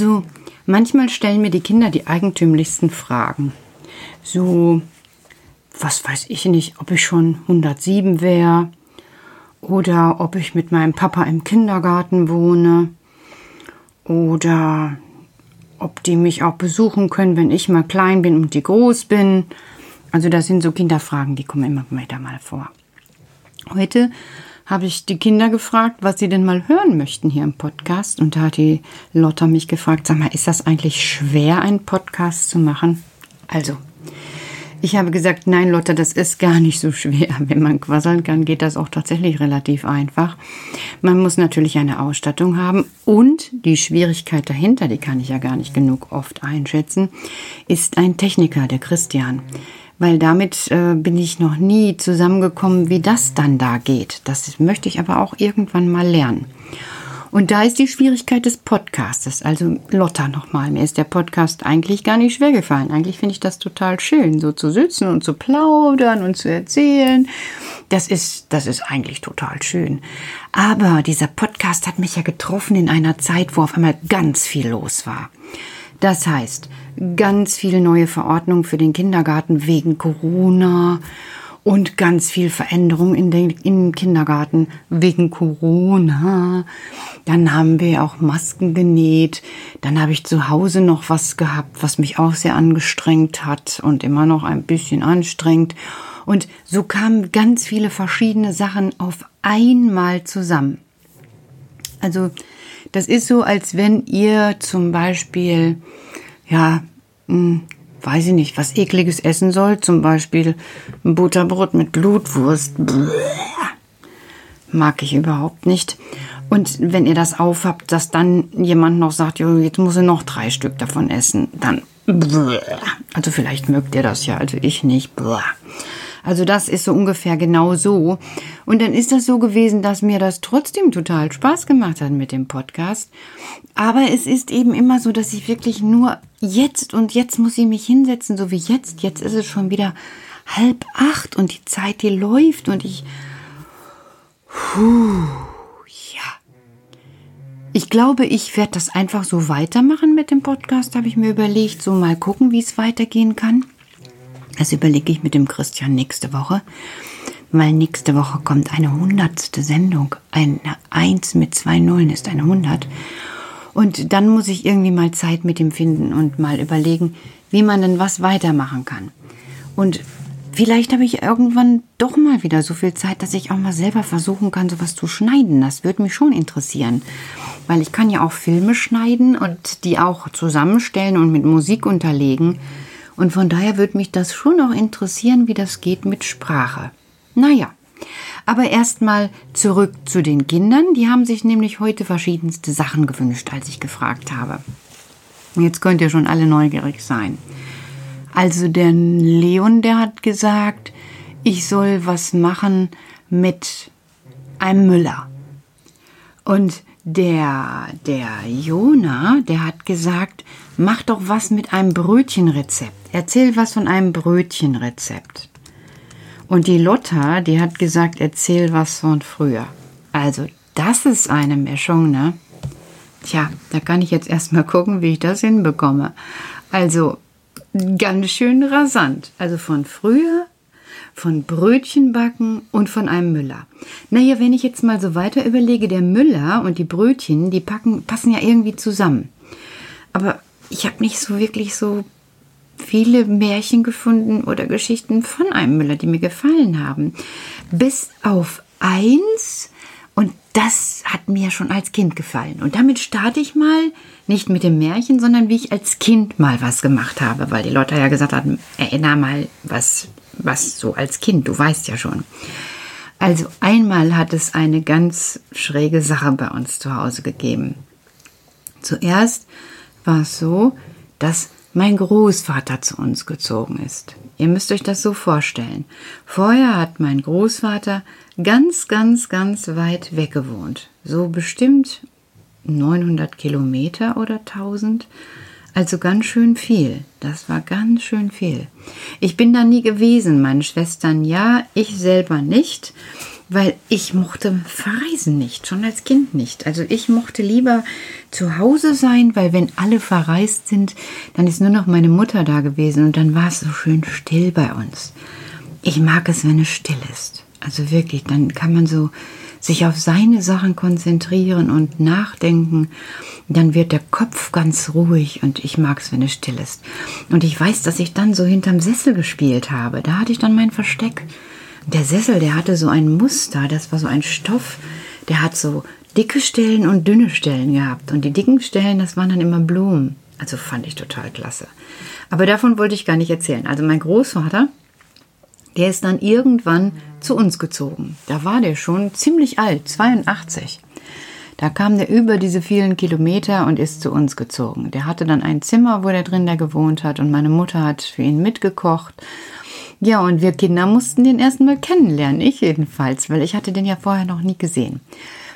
Also manchmal stellen mir die Kinder die eigentümlichsten Fragen. So, was weiß ich nicht, ob ich schon 107 wäre oder ob ich mit meinem Papa im Kindergarten wohne oder ob die mich auch besuchen können, wenn ich mal klein bin und die groß bin. Also das sind so Kinderfragen, die kommen immer wieder mal vor. Heute habe ich die Kinder gefragt, was sie denn mal hören möchten hier im Podcast. Und da hat die Lotta mich gefragt, sag mal, ist das eigentlich schwer, einen Podcast zu machen? Also, ich habe gesagt, nein, Lotta, das ist gar nicht so schwer. Wenn man quasseln kann, geht das auch tatsächlich relativ einfach. Man muss natürlich eine Ausstattung haben und die Schwierigkeit dahinter, die kann ich ja gar nicht genug oft einschätzen, ist ein Techniker, der Christian. Weil damit äh, bin ich noch nie zusammengekommen, wie das dann da geht. Das möchte ich aber auch irgendwann mal lernen. Und da ist die Schwierigkeit des Podcastes. Also Lotta nochmal, mir ist der Podcast eigentlich gar nicht schwer gefallen. Eigentlich finde ich das total schön, so zu sitzen und zu plaudern und zu erzählen. Das ist, das ist eigentlich total schön. Aber dieser Podcast hat mich ja getroffen in einer Zeit, wo auf einmal ganz viel los war. Das heißt, ganz viele neue Verordnungen für den Kindergarten wegen Corona und ganz viel Veränderung in den, im Kindergarten wegen Corona. Dann haben wir auch Masken genäht. Dann habe ich zu Hause noch was gehabt, was mich auch sehr angestrengt hat und immer noch ein bisschen anstrengt. Und so kamen ganz viele verschiedene Sachen auf einmal zusammen. Also das ist so, als wenn ihr zum Beispiel, ja, hm, weiß ich nicht, was ekliges essen soll, zum Beispiel ein Butterbrot mit Blutwurst. Mag ich überhaupt nicht. Und wenn ihr das aufhabt, dass dann jemand noch sagt, jetzt muss er noch drei Stück davon essen, dann. Also vielleicht mögt ihr das ja, also ich nicht. Also das ist so ungefähr genau so. Und dann ist das so gewesen, dass mir das trotzdem total Spaß gemacht hat mit dem Podcast. Aber es ist eben immer so, dass ich wirklich nur jetzt und jetzt muss ich mich hinsetzen, so wie jetzt. Jetzt ist es schon wieder halb acht und die Zeit, die läuft und ich. Puh, ja. Ich glaube, ich werde das einfach so weitermachen mit dem Podcast, habe ich mir überlegt. So mal gucken, wie es weitergehen kann. Das überlege ich mit dem Christian nächste Woche, weil nächste Woche kommt eine hundertste Sendung. Eine Eins mit zwei Nullen ist eine hundert. Und dann muss ich irgendwie mal Zeit mit ihm finden und mal überlegen, wie man denn was weitermachen kann. Und vielleicht habe ich irgendwann doch mal wieder so viel Zeit, dass ich auch mal selber versuchen kann, sowas zu schneiden. Das würde mich schon interessieren. Weil ich kann ja auch Filme schneiden und die auch zusammenstellen und mit Musik unterlegen. Und von daher würde mich das schon noch interessieren, wie das geht mit Sprache. Naja, aber erstmal zurück zu den Kindern. Die haben sich nämlich heute verschiedenste Sachen gewünscht, als ich gefragt habe. Jetzt könnt ihr schon alle neugierig sein. Also der Leon, der hat gesagt, ich soll was machen mit einem Müller. Und der, der Jona, der hat gesagt, mach doch was mit einem Brötchenrezept. Erzähl was von einem Brötchenrezept. Und die Lotta, die hat gesagt, erzähl was von früher. Also, das ist eine Mischung, ne? Tja, da kann ich jetzt erstmal gucken, wie ich das hinbekomme. Also, ganz schön rasant. Also von früher von Brötchenbacken und von einem Müller. Naja, wenn ich jetzt mal so weiter überlege, der Müller und die Brötchen, die packen, passen ja irgendwie zusammen. Aber ich habe nicht so wirklich so viele Märchen gefunden oder Geschichten von einem Müller, die mir gefallen haben. Bis auf eins, und das hat mir schon als Kind gefallen. Und damit starte ich mal nicht mit dem Märchen, sondern wie ich als Kind mal was gemacht habe, weil die Leute ja gesagt haben, erinner mal, was was so als Kind, du weißt ja schon. Also einmal hat es eine ganz schräge Sache bei uns zu Hause gegeben. Zuerst war es so, dass mein Großvater zu uns gezogen ist. Ihr müsst euch das so vorstellen. Vorher hat mein Großvater ganz, ganz, ganz weit weg gewohnt. So bestimmt 900 Kilometer oder 1000. Also ganz schön viel. Das war ganz schön viel. Ich bin da nie gewesen, meine Schwestern ja, ich selber nicht. Weil ich mochte verreisen nicht, schon als Kind nicht. Also ich mochte lieber zu Hause sein, weil wenn alle verreist sind, dann ist nur noch meine Mutter da gewesen und dann war es so schön still bei uns. Ich mag es, wenn es still ist. Also wirklich, dann kann man so sich auf seine Sachen konzentrieren und nachdenken. Dann wird der Kopf ganz ruhig und ich mag es, wenn es still ist. Und ich weiß, dass ich dann so hinterm Sessel gespielt habe. Da hatte ich dann mein Versteck. Der Sessel, der hatte so ein Muster, das war so ein Stoff, der hat so dicke Stellen und dünne Stellen gehabt. Und die dicken Stellen, das waren dann immer Blumen. Also fand ich total klasse. Aber davon wollte ich gar nicht erzählen. Also mein Großvater, der ist dann irgendwann zu uns gezogen. Da war der schon ziemlich alt, 82. Da kam der über diese vielen Kilometer und ist zu uns gezogen. Der hatte dann ein Zimmer, wo der drin da gewohnt hat und meine Mutter hat für ihn mitgekocht ja, und wir Kinder mussten den ersten Mal kennenlernen, ich jedenfalls, weil ich hatte den ja vorher noch nie gesehen.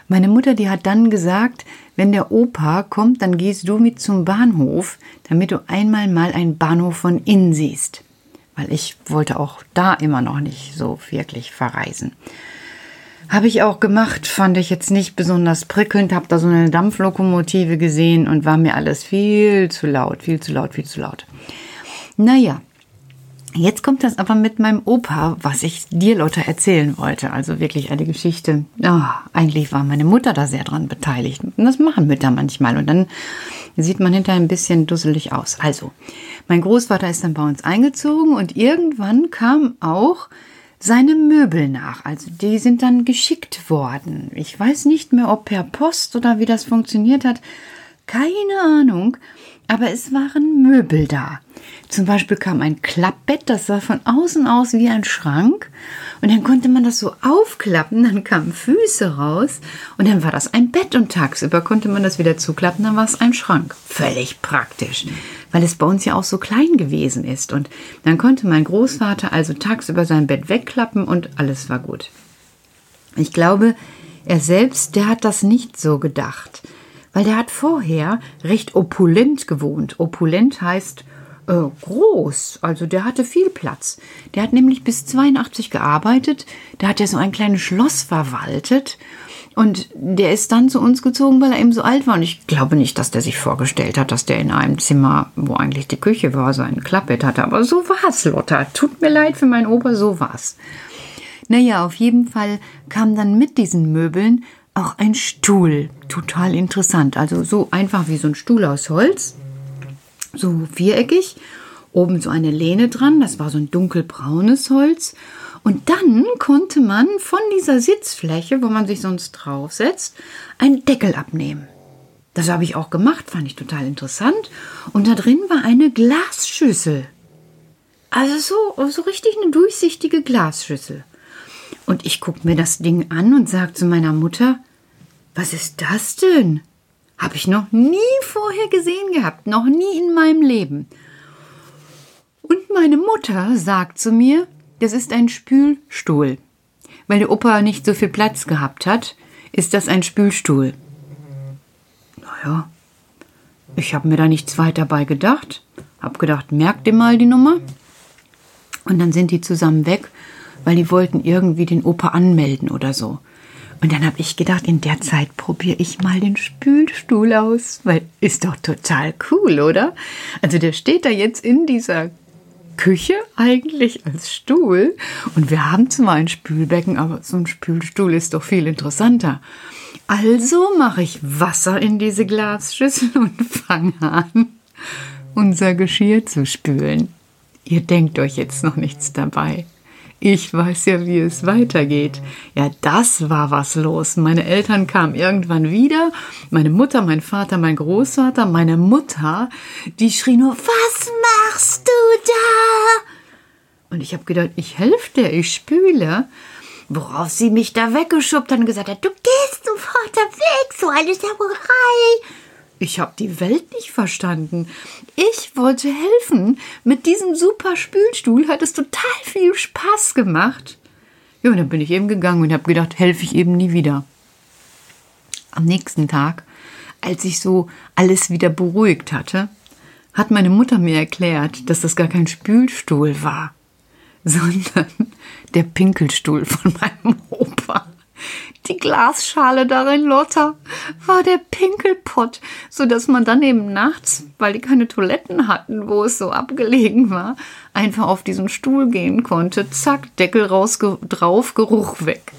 Meine Mutter, die hat dann gesagt, wenn der Opa kommt, dann gehst du mit zum Bahnhof, damit du einmal mal einen Bahnhof von innen siehst. Weil ich wollte auch da immer noch nicht so wirklich verreisen. Habe ich auch gemacht, fand ich jetzt nicht besonders prickelnd, habe da so eine Dampflokomotive gesehen und war mir alles viel zu laut, viel zu laut, viel zu laut. Naja, Jetzt kommt das aber mit meinem Opa, was ich dir, Lotte, erzählen wollte. Also wirklich eine Geschichte. Oh, eigentlich war meine Mutter da sehr dran beteiligt. Und das machen Mütter manchmal. Und dann sieht man hinterher ein bisschen dusselig aus. Also, mein Großvater ist dann bei uns eingezogen und irgendwann kam auch seine Möbel nach. Also die sind dann geschickt worden. Ich weiß nicht mehr, ob per Post oder wie das funktioniert hat. Keine Ahnung. Aber es waren Möbel da. Zum Beispiel kam ein Klappbett, das sah von außen aus wie ein Schrank. Und dann konnte man das so aufklappen, dann kamen Füße raus und dann war das ein Bett und tagsüber konnte man das wieder zuklappen, dann war es ein Schrank. Völlig praktisch, weil es bei uns ja auch so klein gewesen ist. Und dann konnte mein Großvater also tagsüber sein Bett wegklappen und alles war gut. Ich glaube, er selbst, der hat das nicht so gedacht, weil der hat vorher recht opulent gewohnt. Opulent heißt äh, groß. Also der hatte viel Platz. Der hat nämlich bis 82 gearbeitet. Da hat er so ein kleines Schloss verwaltet. Und der ist dann zu uns gezogen, weil er eben so alt war. Und ich glaube nicht, dass der sich vorgestellt hat, dass der in einem Zimmer, wo eigentlich die Küche war, sein Klappbett hatte. Aber so war's, Lotta. Tut mir leid für meinen Opa, so war's. Naja, auf jeden Fall kam dann mit diesen Möbeln auch ein Stuhl. Total interessant. Also so einfach wie so ein Stuhl aus Holz so viereckig, oben so eine Lehne dran, das war so ein dunkelbraunes Holz. Und dann konnte man von dieser Sitzfläche, wo man sich sonst draufsetzt, einen Deckel abnehmen. Das habe ich auch gemacht, fand ich total interessant. Und da drin war eine Glasschüssel. Also so, so richtig eine durchsichtige Glasschüssel. Und ich gucke mir das Ding an und sage zu meiner Mutter, was ist das denn? Habe ich noch nie vorher gesehen gehabt, noch nie in meinem Leben. Und meine Mutter sagt zu mir, das ist ein Spülstuhl. Weil der Opa nicht so viel Platz gehabt hat, ist das ein Spülstuhl. Naja, ich habe mir da nichts weiter bei gedacht. Hab gedacht, merkt ihr mal die Nummer? Und dann sind die zusammen weg, weil die wollten irgendwie den Opa anmelden oder so. Und dann habe ich gedacht, in der Zeit probiere ich mal den Spülstuhl aus, weil ist doch total cool, oder? Also der steht da jetzt in dieser Küche eigentlich als Stuhl und wir haben zwar ein Spülbecken, aber so ein Spülstuhl ist doch viel interessanter. Also mache ich Wasser in diese Glasschüssel und fange an, unser Geschirr zu spülen. Ihr denkt euch jetzt noch nichts dabei. Ich weiß ja, wie es weitergeht. Ja, das war was los. Meine Eltern kamen irgendwann wieder. Meine Mutter, mein Vater, mein Großvater, meine Mutter, die schrie nur, was machst du da? Und ich habe gedacht, ich helfe dir, ich spüle. Worauf sie mich da weggeschubbt hat und gesagt hat, du gehst sofort weg, so eine Sauerei. Ich habe die Welt nicht verstanden. Ich wollte helfen. Mit diesem super Spülstuhl hat es total viel Spaß gemacht. Ja, und dann bin ich eben gegangen und habe gedacht, helfe ich eben nie wieder. Am nächsten Tag, als ich so alles wieder beruhigt hatte, hat meine Mutter mir erklärt, dass das gar kein Spülstuhl war, sondern der Pinkelstuhl von meinem Opa. Die Glasschale darin, Lotta, war der Pinkelpott, so dass man dann eben nachts, weil die keine Toiletten hatten, wo es so abgelegen war, einfach auf diesen Stuhl gehen konnte. Zack, Deckel raus, drauf, Geruch weg.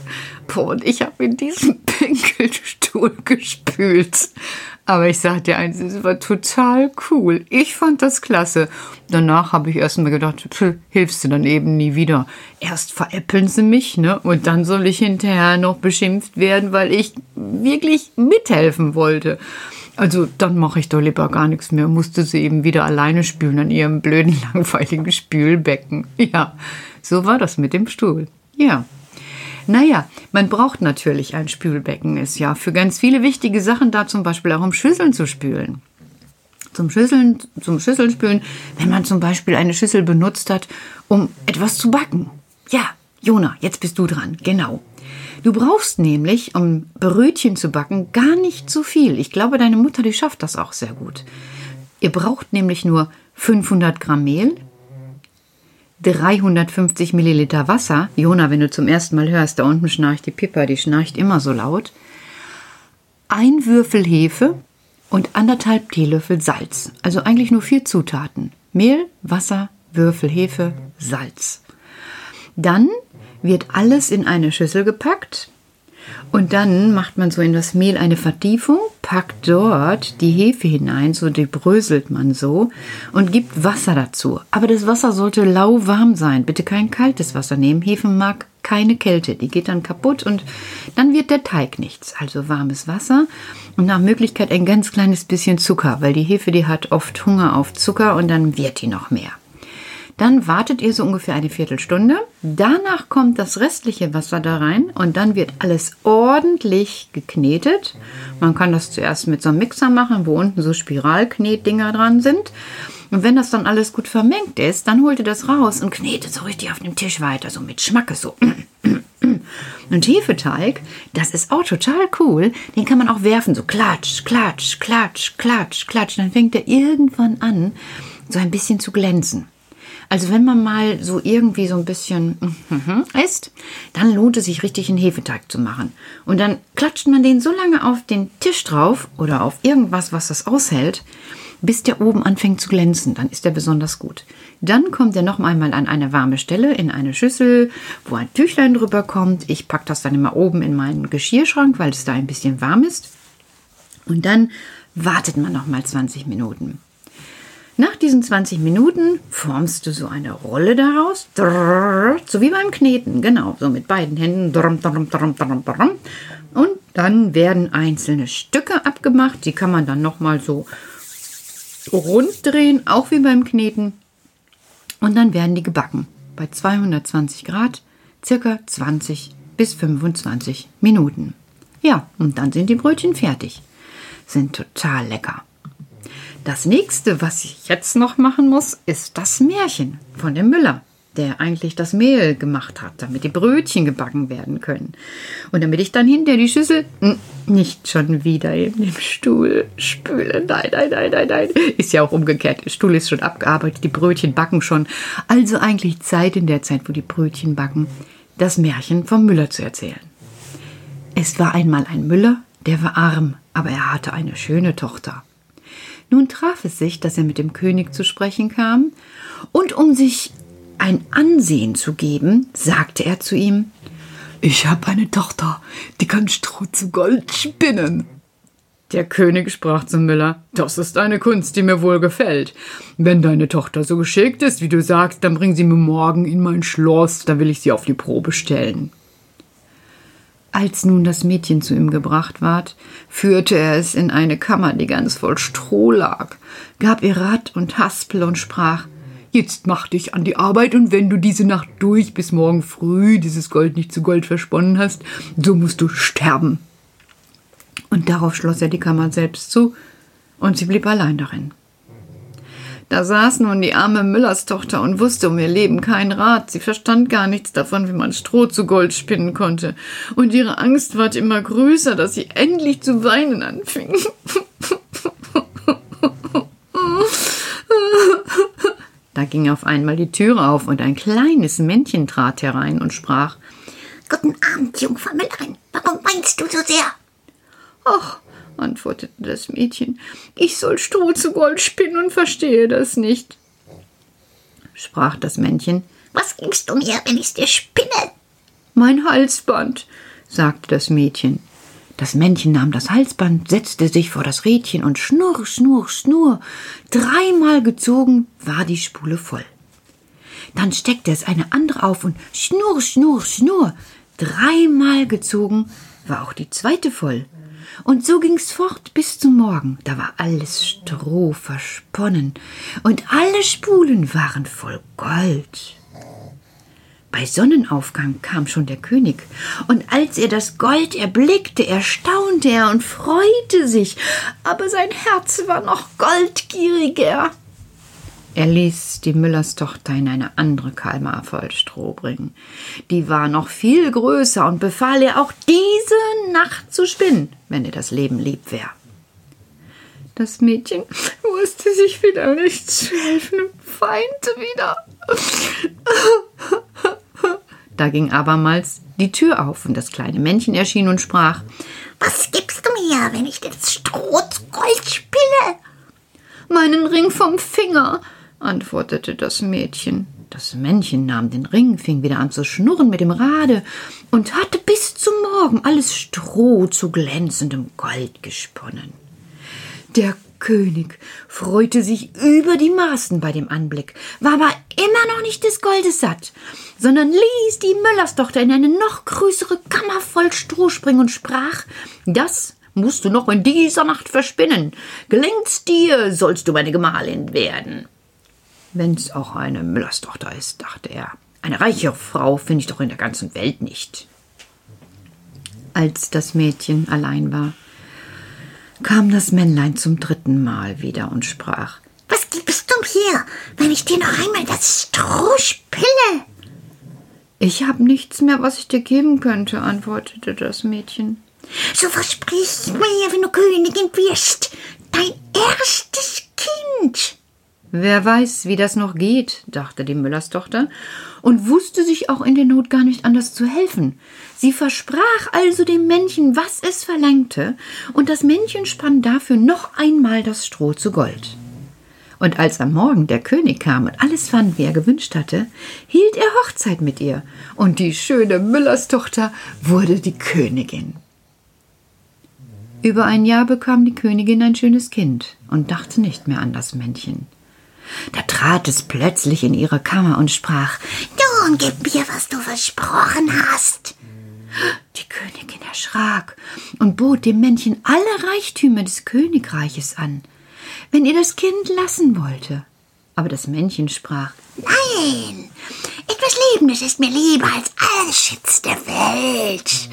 Boah, und ich habe in diesem Pinkelstuhl gespült. Aber ich sag dir eins, es war total cool. Ich fand das klasse. Danach habe ich erst mal gedacht, hilfst du dann eben nie wieder. Erst veräppeln sie mich, ne? Und dann soll ich hinterher noch beschimpft werden, weil ich wirklich mithelfen wollte. Also dann mache ich doch lieber gar nichts mehr. Musste sie eben wieder alleine spülen an ihrem blöden, langweiligen Spülbecken. Ja, so war das mit dem Stuhl. Ja. Naja, man braucht natürlich ein Spülbecken, ist ja für ganz viele wichtige Sachen da, zum Beispiel auch um Schüsseln zu spülen. Zum Schüsseln, zum Schüsselspülen, wenn man zum Beispiel eine Schüssel benutzt hat, um etwas zu backen. Ja, Jona, jetzt bist du dran, genau. Du brauchst nämlich, um Brötchen zu backen, gar nicht so viel. Ich glaube, deine Mutter, die schafft das auch sehr gut. Ihr braucht nämlich nur 500 Gramm Mehl, 350 Milliliter Wasser. Jona, wenn du zum ersten Mal hörst, da unten schnarcht die Pippa, die schnarcht immer so laut. Ein Würfel Hefe und anderthalb Teelöffel Salz. Also eigentlich nur vier Zutaten. Mehl, Wasser, Würfel Hefe, Salz. Dann wird alles in eine Schüssel gepackt und dann macht man so in das Mehl eine Vertiefung, packt dort die Hefe hinein, so die bröselt man so und gibt Wasser dazu. Aber das Wasser sollte lauwarm sein. Bitte kein kaltes Wasser nehmen. Hefe mag keine Kälte, die geht dann kaputt und dann wird der Teig nichts. Also warmes Wasser und nach Möglichkeit ein ganz kleines bisschen Zucker, weil die Hefe, die hat oft Hunger auf Zucker und dann wird die noch mehr. Dann wartet ihr so ungefähr eine Viertelstunde. Danach kommt das restliche Wasser da rein und dann wird alles ordentlich geknetet. Man kann das zuerst mit so einem Mixer machen, wo unten so Spiralknetdinger dran sind. Und wenn das dann alles gut vermengt ist, dann holt ihr das raus und knetet so richtig auf dem Tisch weiter, so mit Schmacke, so. Und Hefeteig, das ist auch total cool. Den kann man auch werfen, so klatsch, klatsch, klatsch, klatsch, klatsch. Dann fängt er irgendwann an, so ein bisschen zu glänzen. Also wenn man mal so irgendwie so ein bisschen mhm, isst, dann lohnt es sich richtig einen Hefeteig zu machen. Und dann klatscht man den so lange auf den Tisch drauf oder auf irgendwas, was das aushält, bis der oben anfängt zu glänzen. Dann ist der besonders gut. Dann kommt er noch einmal an eine warme Stelle in eine Schüssel, wo ein Tüchlein drüber kommt. Ich packe das dann immer oben in meinen Geschirrschrank, weil es da ein bisschen warm ist. Und dann wartet man noch mal 20 Minuten. Nach diesen 20 Minuten formst du so eine Rolle daraus, so wie beim Kneten, genau, so mit beiden Händen. Und dann werden einzelne Stücke abgemacht, die kann man dann nochmal so rund drehen, auch wie beim Kneten. Und dann werden die gebacken bei 220 Grad, circa 20 bis 25 Minuten. Ja, und dann sind die Brötchen fertig. Sind total lecker. Das nächste, was ich jetzt noch machen muss, ist das Märchen von dem Müller, der eigentlich das Mehl gemacht hat, damit die Brötchen gebacken werden können. Und damit ich dann hinter die Schüssel nicht schon wieder in dem Stuhl spüle. Nein, nein, nein, nein, nein. Ist ja auch umgekehrt. Der Stuhl ist schon abgearbeitet, die Brötchen backen schon. Also eigentlich Zeit in der Zeit, wo die Brötchen backen, das Märchen vom Müller zu erzählen. Es war einmal ein Müller, der war arm, aber er hatte eine schöne Tochter. Nun traf es sich, dass er mit dem König zu sprechen kam, und um sich ein Ansehen zu geben, sagte er zu ihm Ich habe eine Tochter, die kann Stroh zu Gold spinnen. Der König sprach zum Müller Das ist eine Kunst, die mir wohl gefällt. Wenn deine Tochter so geschickt ist, wie du sagst, dann bring sie mir morgen in mein Schloss, da will ich sie auf die Probe stellen. Als nun das Mädchen zu ihm gebracht ward, führte er es in eine Kammer, die ganz voll Stroh lag, gab ihr Rat und Haspel und sprach Jetzt mach dich an die Arbeit, und wenn du diese Nacht durch bis morgen früh dieses Gold nicht zu Gold versponnen hast, so musst du sterben. Und darauf schloss er die Kammer selbst zu, und sie blieb allein darin. Da saß nun die arme Müllerstochter und wusste um ihr Leben keinen Rat. Sie verstand gar nichts davon, wie man Stroh zu Gold spinnen konnte. Und ihre Angst ward immer größer, dass sie endlich zu weinen anfing. Da ging auf einmal die Türe auf und ein kleines Männchen trat herein und sprach Guten Abend, Jungfer Müllerin. Warum weinst du so sehr? Ach, antwortete das Mädchen, ich soll Stroh zu Gold spinnen und verstehe das nicht. Sprach das Männchen, Was gibst du mir, wenn ich's dir spinne? mein Halsband, sagte das Mädchen. Das Männchen nahm das Halsband, setzte sich vor das Rädchen und schnurr, schnurr, schnurr. Dreimal gezogen war die Spule voll. Dann steckte es eine andere auf und schnurr, schnurr, schnurr. Dreimal gezogen war auch die zweite voll. Und so ging's fort bis zum Morgen. Da war alles Stroh versponnen und alle Spulen waren voll Gold. Bei Sonnenaufgang kam schon der König, und als er das Gold erblickte, erstaunte er und freute sich, aber sein Herz war noch goldgieriger. Er ließ die Müllerstochter in eine andere Kalmar voll Stroh bringen. Die war noch viel größer und befahl ihr auch diese Nacht zu spinnen, wenn ihr das Leben lieb wär. Das Mädchen wusste sich wieder nicht zu helfen und weinte wieder. Da ging abermals die Tür auf und das kleine Männchen erschien und sprach: Was gibst du mir, wenn ich dir das Stroh zu Gold spinne? Meinen Ring vom Finger, antwortete das Mädchen. Das Männchen nahm den Ring, fing wieder an zu schnurren mit dem Rade und hatte bis zum Morgen alles Stroh zu glänzendem Gold gesponnen. Der König freute sich über die Maßen bei dem Anblick, war aber immer noch nicht des Goldes satt, sondern ließ die Müllerstochter in eine noch größere Kammer voll Stroh springen und sprach: Das musst du noch in dieser Nacht verspinnen. Gelingt's dir, sollst du meine Gemahlin werden. Wenn's auch eine Müllerstochter ist, dachte er. Eine reiche Frau finde ich doch in der ganzen Welt nicht. Als das Mädchen allein war, kam das Männlein zum dritten Mal wieder und sprach Was gibst du mir, wenn ich dir noch einmal das Stroh spinne? Ich habe nichts mehr, was ich dir geben könnte, antwortete das Mädchen. So versprich mir, wenn du Königin wirst, dein erstes Kind. Wer weiß, wie das noch geht, dachte die Müllerstochter und wusste sich auch in der Not gar nicht anders zu helfen. Sie versprach also dem Männchen, was es verlangte, und das Männchen spann dafür noch einmal das Stroh zu Gold. Und als am Morgen der König kam und alles fand, wie er gewünscht hatte, hielt er Hochzeit mit ihr, und die schöne Müllerstochter wurde die Königin. Über ein Jahr bekam die Königin ein schönes Kind und dachte nicht mehr an das Männchen. Da trat es plötzlich in ihre Kammer und sprach Nun gib mir, was du versprochen hast. Die Königin erschrak und bot dem Männchen alle Reichtümer des Königreiches an, wenn ihr das Kind lassen wollte. Aber das Männchen sprach Nein, etwas Lebendes ist mir lieber als alles Schätz der Welt.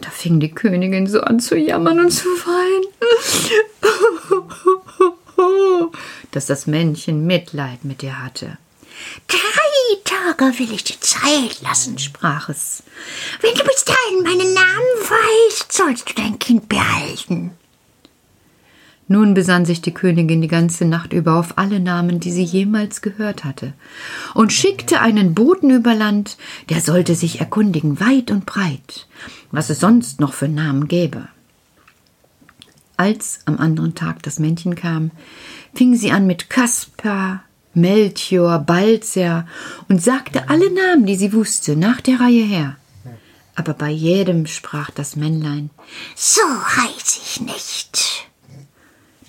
Da fing die Königin so an zu jammern und zu weinen, dass das Männchen Mitleid mit ihr hatte. Drei Tage will ich dir Zeit lassen, sprach es. Wenn du bis dahin meinen Namen weißt, sollst du dein Kind behalten. Nun besann sich die Königin die ganze Nacht über auf alle Namen, die sie jemals gehört hatte, und schickte einen Boten über Land, der sollte sich erkundigen weit und breit, was es sonst noch für Namen gäbe. Als am anderen Tag das Männchen kam, fing sie an mit Kaspar, Melchior, Balzer und sagte alle Namen, die sie wusste, nach der Reihe her. Aber bei jedem sprach das Männlein So heiß ich nicht.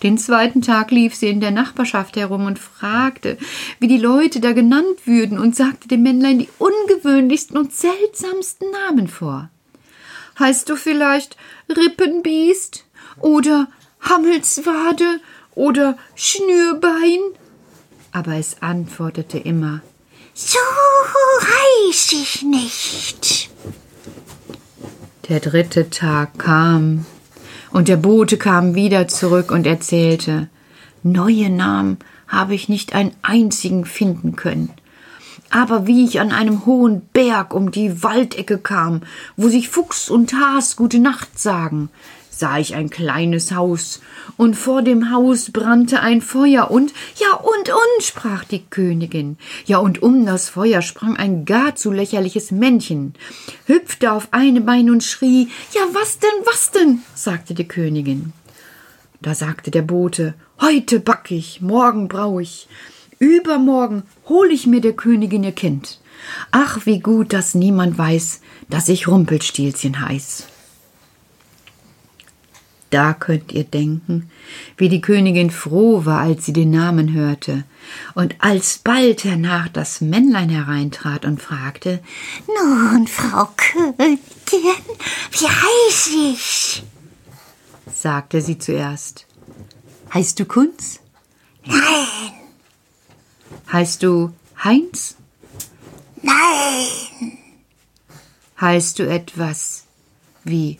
Den zweiten Tag lief sie in der Nachbarschaft herum und fragte, wie die Leute da genannt würden, und sagte dem Männlein die ungewöhnlichsten und seltsamsten Namen vor. Heißt du vielleicht Rippenbiest oder Hammelswade oder Schnürbein? Aber es antwortete immer So heiß ich nicht. Der dritte Tag kam, und der Bote kam wieder zurück und erzählte Neue Namen habe ich nicht einen einzigen finden können. Aber wie ich an einem hohen Berg um die Waldecke kam, wo sich Fuchs und Has gute Nacht sagen, sah ich ein kleines Haus, und vor dem Haus brannte ein Feuer, und ja und und, sprach die Königin, ja und um das Feuer sprang ein gar zu lächerliches Männchen, hüpfte auf eine Bein und schrie, ja was denn, was denn, sagte die Königin. Da sagte der Bote, heute back ich, morgen brau ich, übermorgen hol ich mir der Königin ihr Kind. Ach, wie gut, dass niemand weiß, dass ich Rumpelstilzchen heiß. Da könnt ihr denken, wie die Königin froh war, als sie den Namen hörte, und alsbald hernach das Männlein hereintrat und fragte Nun, Frau Königin, wie heiß ich? sagte sie zuerst. Heißt du Kunz? Nein. Heißt du Heinz? Nein. Heißt du etwas wie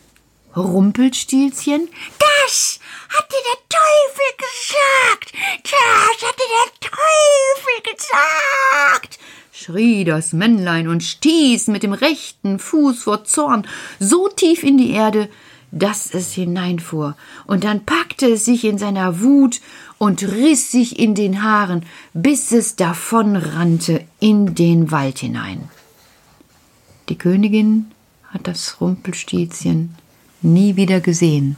Rumpelstilzchen? Das hat dir der Teufel gesagt. Das hat dir der Teufel gesagt. schrie das Männlein und stieß mit dem rechten Fuß vor Zorn so tief in die Erde, dass es hineinfuhr, und dann packte es sich in seiner Wut und riss sich in den Haaren, bis es davonrannte in den Wald hinein. Die Königin hat das Rumpelstilzchen nie wieder gesehen.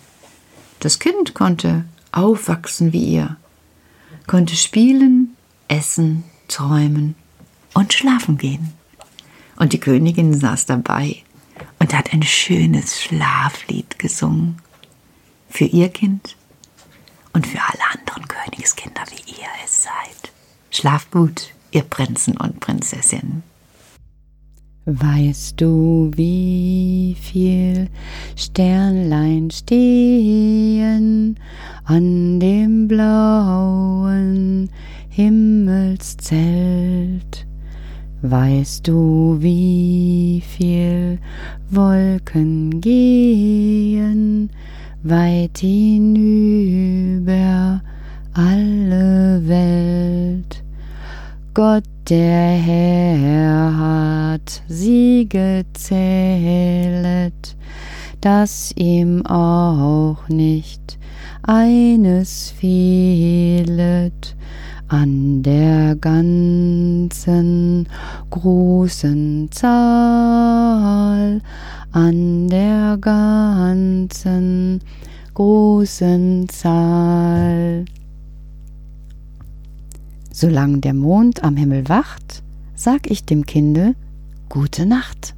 Das Kind konnte aufwachsen wie ihr, konnte spielen, essen, träumen und schlafen gehen. Und die Königin saß dabei und hat ein schönes Schlaflied gesungen. Für ihr Kind und für alle anderen Königskinder, wie ihr es seid. Schlaft gut, ihr Prinzen und Prinzessinnen. Weißt du, wie viel Sternlein stehen an dem blauen Himmelszelt? Weißt du, wie viel Wolken gehen weit hinüber alle Welt? Gott der Herr hat sie gezählet, dass ihm auch nicht eines fehlet an der ganzen großen Zahl, an der ganzen großen Zahl. Solange der Mond am Himmel wacht, sag ich dem Kinde Gute Nacht.